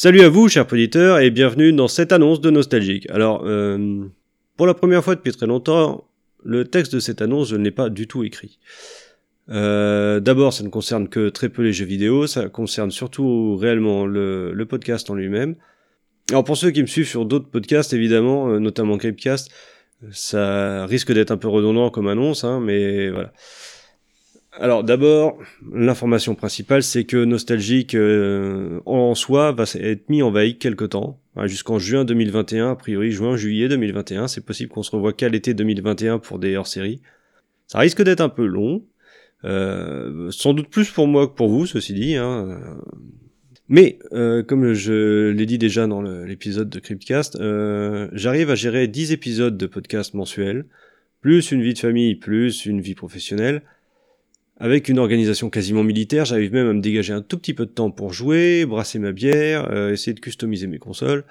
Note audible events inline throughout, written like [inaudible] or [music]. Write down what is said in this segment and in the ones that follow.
Salut à vous, chers auditeurs, et bienvenue dans cette annonce de Nostalgique. Alors, euh, pour la première fois depuis très longtemps, le texte de cette annonce, je ne l'ai pas du tout écrit. Euh, D'abord, ça ne concerne que très peu les jeux vidéo, ça concerne surtout réellement le, podcast en lui-même. Alors pour ceux qui me suivent sur d'autres podcasts, évidemment, euh, notamment Creepcast, ça risque d'être un peu redondant comme annonce, hein, mais voilà. Alors d'abord, l'information principale, c'est que Nostalgique euh, en soi va être mis en veille quelque temps, hein, jusqu'en juin 2021, a priori juin-juillet 2021. C'est possible qu'on se revoie qu'à l'été 2021 pour des hors-séries. Ça risque d'être un peu long, euh, sans doute plus pour moi que pour vous, ceci dit. Hein. Mais, euh, comme je l'ai dit déjà dans l'épisode de Cryptcast, j'arrive à gérer 10 épisodes de podcast mensuels, plus une vie de famille, plus une vie professionnelle. Avec une organisation quasiment militaire, j'arrive même à me dégager un tout petit peu de temps pour jouer, brasser ma bière, euh, essayer de customiser mes consoles.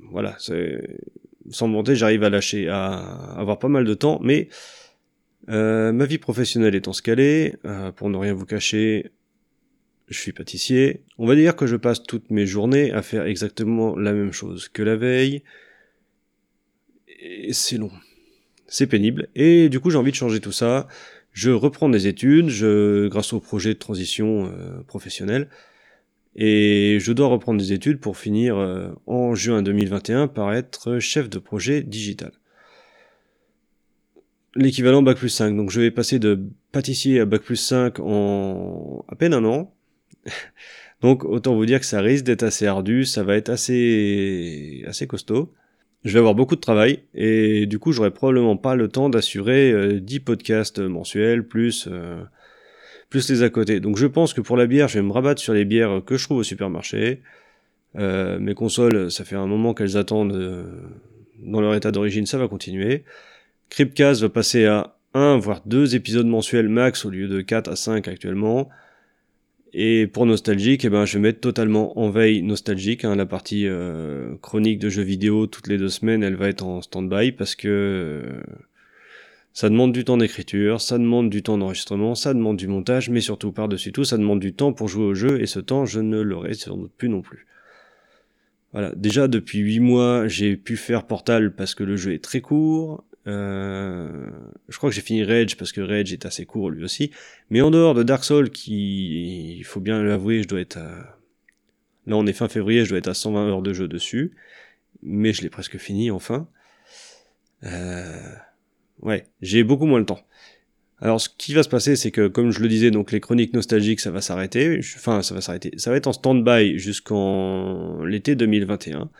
Voilà, sans monter, j'arrive à lâcher, à avoir pas mal de temps, mais euh, ma vie professionnelle étant scalée, euh, pour ne rien vous cacher, je suis pâtissier. On va dire que je passe toutes mes journées à faire exactement la même chose que la veille. Et c'est long. C'est pénible. Et du coup, j'ai envie de changer tout ça. Je reprends des études, grâce au projet de transition euh, professionnelle. Et je dois reprendre des études pour finir en juin 2021 par être chef de projet digital l'équivalent Bac plus 5. Donc je vais passer de pâtissier à Bac plus 5 en à peine un an. [laughs] Donc autant vous dire que ça risque d'être assez ardu, ça va être assez assez costaud. Je vais avoir beaucoup de travail et du coup j'aurai probablement pas le temps d'assurer 10 euh, podcasts mensuels plus euh, plus les à côté. Donc je pense que pour la bière, je vais me rabattre sur les bières que je trouve au supermarché. Euh, mes consoles, ça fait un moment qu'elles attendent dans leur état d'origine, ça va continuer. Cryptcast va passer à 1 voire 2 épisodes mensuels max au lieu de 4 à 5 actuellement. Et pour nostalgique, eh ben, je vais mettre totalement en veille nostalgique. Hein, la partie euh, chronique de jeux vidéo toutes les deux semaines, elle va être en stand-by parce que euh, ça demande du temps d'écriture, ça demande du temps d'enregistrement, ça demande du montage, mais surtout par-dessus tout, ça demande du temps pour jouer au jeu et ce temps, je ne l'aurai sans doute plus non plus. Voilà, déjà depuis 8 mois, j'ai pu faire Portal parce que le jeu est très court, euh, je crois que j'ai fini Rage parce que Rage est assez court lui aussi. Mais en dehors de Dark Souls, qui, il faut bien l'avouer, je dois être à... Là on est fin février, je dois être à 120 heures de jeu dessus. Mais je l'ai presque fini enfin. Euh... Ouais, j'ai beaucoup moins le temps. Alors ce qui va se passer, c'est que comme je le disais, donc les chroniques nostalgiques, ça va s'arrêter. Enfin, ça va s'arrêter. Ça va être en stand-by jusqu'en l'été 2021.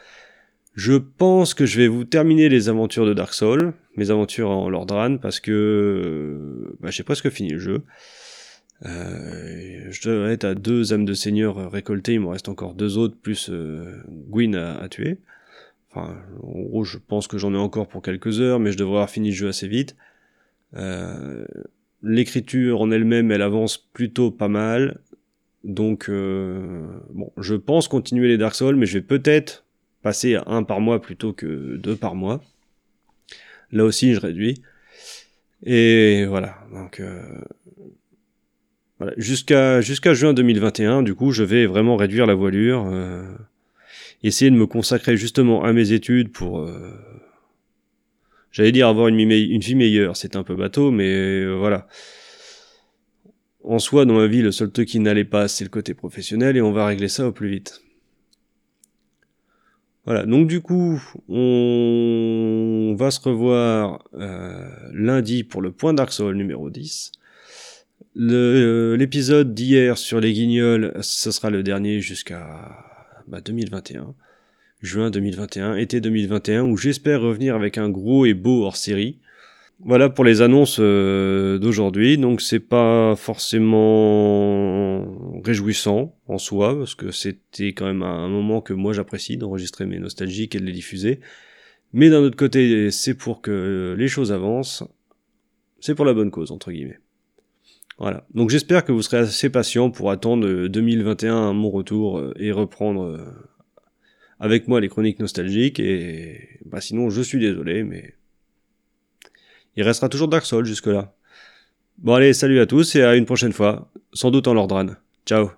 Je pense que je vais vous terminer les aventures de Dark Souls, mes aventures en Lordran, parce que euh, bah, j'ai presque fini le jeu. Euh, je devrais être à deux âmes de seigneur récoltées, il me reste encore deux autres, plus euh, Gwyn à, tuer. Enfin, en gros, je pense que j'en ai encore pour quelques heures, mais je devrais avoir fini le jeu assez vite. Euh, l'écriture en elle-même, elle avance plutôt pas mal. Donc, bon, je pense continuer les Dark Souls, mais je vais peut-être un par mois plutôt que deux par mois. Là aussi, je réduis. Et voilà. Donc, euh, voilà. jusqu'à jusqu'à juin 2021, du coup, je vais vraiment réduire la voilure, euh, essayer de me consacrer justement à mes études pour, euh, j'allais dire avoir une, une vie meilleure. C'est un peu bateau, mais voilà. En soi, dans ma vie, le seul truc qui n'allait pas, c'est le côté professionnel, et on va régler ça au plus vite. Voilà, donc du coup, on va se revoir euh, lundi pour le point Dark Souls numéro 10. Euh, l'épisode d'hier sur les guignols, ce sera le dernier jusqu'à 2021. Bah, Juin 2021, été 2021, où j'espère revenir avec un gros et beau hors série. Voilà pour les annonces euh, d'aujourd'hui. Donc c'est pas forcément réjouissant en soi parce que c'était quand même un moment que moi j'apprécie d'enregistrer mes nostalgiques et de les diffuser. Mais d'un autre côté, c'est pour que les choses avancent. C'est pour la bonne cause entre guillemets. Voilà. Donc j'espère que vous serez assez patient pour attendre 2021 mon retour euh, et reprendre euh, avec moi les chroniques nostalgiques et bah sinon je suis désolé mais il restera toujours Dark Souls jusque-là. Bon allez, salut à tous et à une prochaine fois, sans doute en Lordran. Ciao